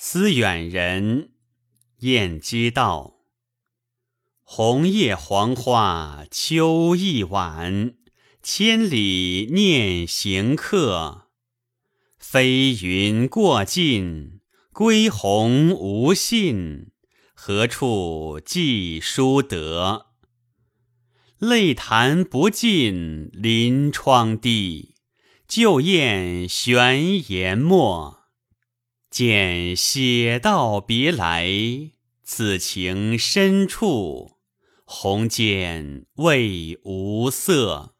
思远人，晏几道。红叶黄花秋意晚，千里念行客。飞云过尽，归鸿无信，何处寄书得？泪弹不尽临窗滴，旧砚悬研墨。见写道别来，此情深处，红笺未无色。